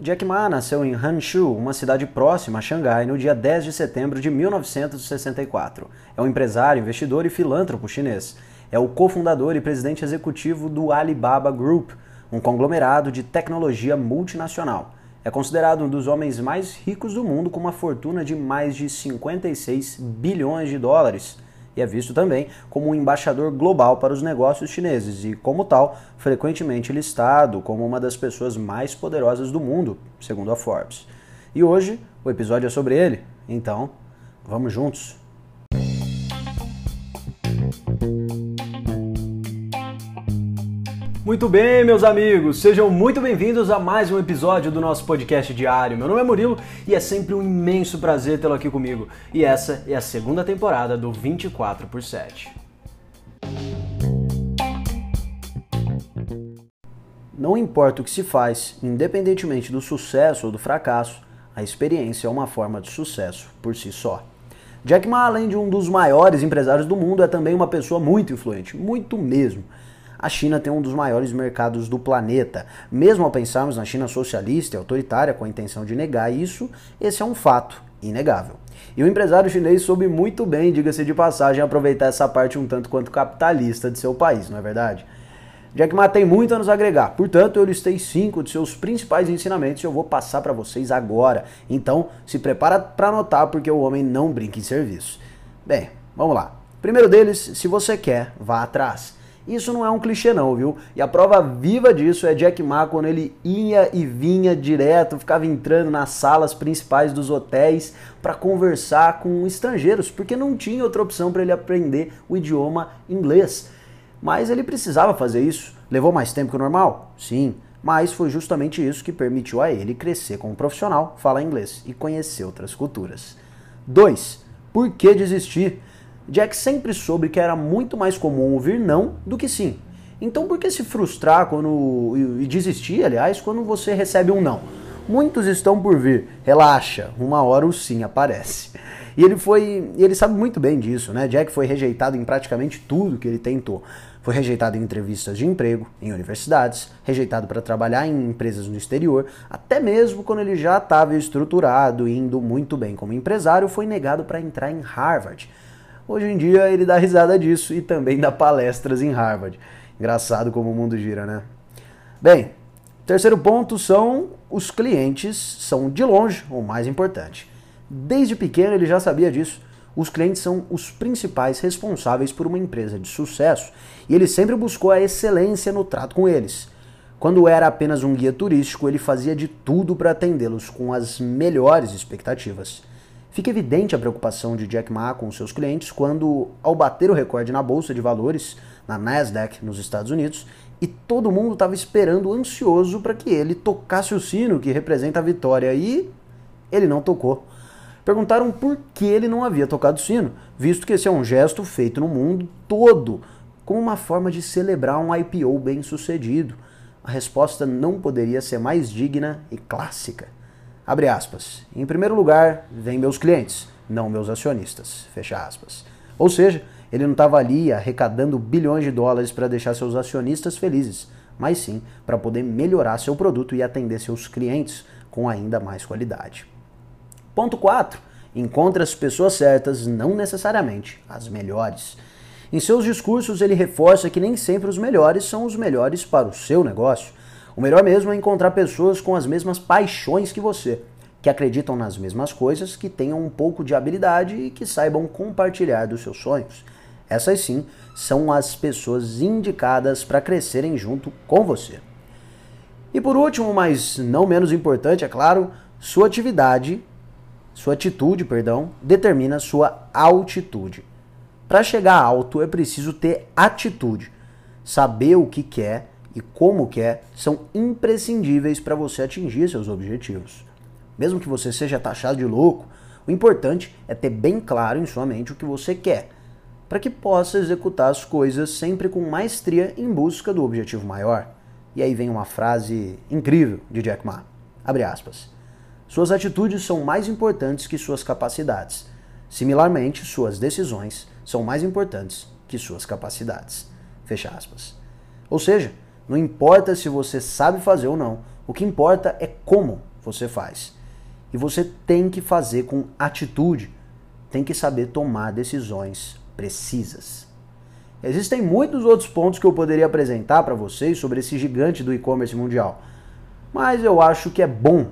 Jack Ma nasceu em Hanshu, uma cidade próxima a Xangai, no dia 10 de setembro de 1964. É um empresário, investidor e filântropo chinês. É o cofundador e presidente executivo do Alibaba Group, um conglomerado de tecnologia multinacional. É considerado um dos homens mais ricos do mundo com uma fortuna de mais de 56 bilhões de dólares e é visto também como um embaixador global para os negócios chineses e, como tal, frequentemente listado como uma das pessoas mais poderosas do mundo, segundo a Forbes. E hoje o episódio é sobre ele, então vamos juntos! Muito bem, meus amigos, sejam muito bem-vindos a mais um episódio do nosso podcast diário. Meu nome é Murilo e é sempre um imenso prazer tê-lo aqui comigo. E essa é a segunda temporada do 24 por 7. Não importa o que se faz, independentemente do sucesso ou do fracasso, a experiência é uma forma de sucesso por si só. Jack Ma, além de um dos maiores empresários do mundo, é também uma pessoa muito influente, muito mesmo a China tem um dos maiores mercados do planeta. Mesmo ao pensarmos na China socialista e autoritária com a intenção de negar isso, esse é um fato inegável. E o empresário chinês soube muito bem, diga-se de passagem, aproveitar essa parte um tanto quanto capitalista de seu país, não é verdade? Jack Ma tem muito a nos agregar, portanto eu listei cinco de seus principais ensinamentos e eu vou passar para vocês agora. Então se prepara para anotar porque o homem não brinca em serviço. Bem, vamos lá. Primeiro deles, se você quer, vá atrás. Isso não é um clichê não, viu? E a prova viva disso é Jack Ma quando ele ia e vinha direto, ficava entrando nas salas principais dos hotéis para conversar com estrangeiros, porque não tinha outra opção para ele aprender o idioma inglês. Mas ele precisava fazer isso. Levou mais tempo que o normal? Sim, mas foi justamente isso que permitiu a ele crescer como profissional, falar inglês e conhecer outras culturas. 2. Por que desistir? Jack sempre soube que era muito mais comum ouvir não do que sim. Então por que se frustrar quando e desistir, aliás, quando você recebe um não? Muitos estão por vir. Relaxa, uma hora o sim aparece. E ele foi, ele sabe muito bem disso, né? Jack foi rejeitado em praticamente tudo que ele tentou. Foi rejeitado em entrevistas de emprego, em universidades, rejeitado para trabalhar em empresas no exterior, até mesmo quando ele já estava estruturado e indo muito bem como empresário, foi negado para entrar em Harvard. Hoje em dia ele dá risada disso e também dá palestras em Harvard. Engraçado como o mundo gira, né? Bem, terceiro ponto são os clientes são de longe o mais importante. Desde pequeno ele já sabia disso. Os clientes são os principais responsáveis por uma empresa de sucesso e ele sempre buscou a excelência no trato com eles. Quando era apenas um guia turístico, ele fazia de tudo para atendê-los com as melhores expectativas. Fica evidente a preocupação de Jack Ma com seus clientes quando, ao bater o recorde na bolsa de valores, na Nasdaq, nos Estados Unidos, e todo mundo estava esperando ansioso para que ele tocasse o sino que representa a vitória e ele não tocou. Perguntaram por que ele não havia tocado o sino, visto que esse é um gesto feito no mundo todo como uma forma de celebrar um IPO bem sucedido. A resposta não poderia ser mais digna e clássica. Abre aspas. Em primeiro lugar, vem meus clientes, não meus acionistas. Fecha aspas. Ou seja, ele não estava ali arrecadando bilhões de dólares para deixar seus acionistas felizes, mas sim para poder melhorar seu produto e atender seus clientes com ainda mais qualidade. Ponto 4. Encontre as pessoas certas, não necessariamente as melhores. Em seus discursos, ele reforça que nem sempre os melhores são os melhores para o seu negócio. O melhor mesmo é encontrar pessoas com as mesmas paixões que você, que acreditam nas mesmas coisas, que tenham um pouco de habilidade e que saibam compartilhar dos seus sonhos. Essas sim são as pessoas indicadas para crescerem junto com você. E por último, mas não menos importante, é claro, sua atividade, sua atitude, perdão, determina sua altitude. Para chegar alto é preciso ter atitude, saber o que quer e como quer são imprescindíveis para você atingir seus objetivos. Mesmo que você seja taxado de louco, o importante é ter bem claro em sua mente o que você quer, para que possa executar as coisas sempre com maestria em busca do objetivo maior. E aí vem uma frase incrível de Jack Ma. Abre aspas. Suas atitudes são mais importantes que suas capacidades. Similarmente, suas decisões são mais importantes que suas capacidades. Fecha aspas. Ou seja, não importa se você sabe fazer ou não, O que importa é como você faz. E você tem que fazer com atitude, tem que saber tomar decisões precisas. Existem muitos outros pontos que eu poderia apresentar para vocês sobre esse gigante do e-commerce mundial, mas eu acho que é bom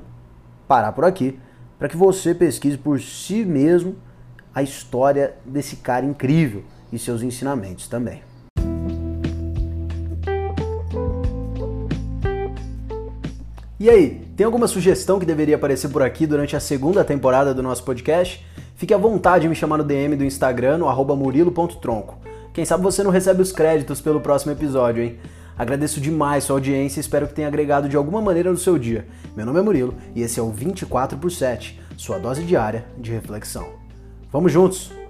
parar por aqui para que você pesquise por si mesmo a história desse cara incrível e seus ensinamentos também. E aí, tem alguma sugestão que deveria aparecer por aqui durante a segunda temporada do nosso podcast? Fique à vontade de me chamar no DM do Instagram, no murilo.tronco. Quem sabe você não recebe os créditos pelo próximo episódio, hein? Agradeço demais sua audiência e espero que tenha agregado de alguma maneira no seu dia. Meu nome é Murilo e esse é o 24 por 7, sua dose diária de reflexão. Vamos juntos!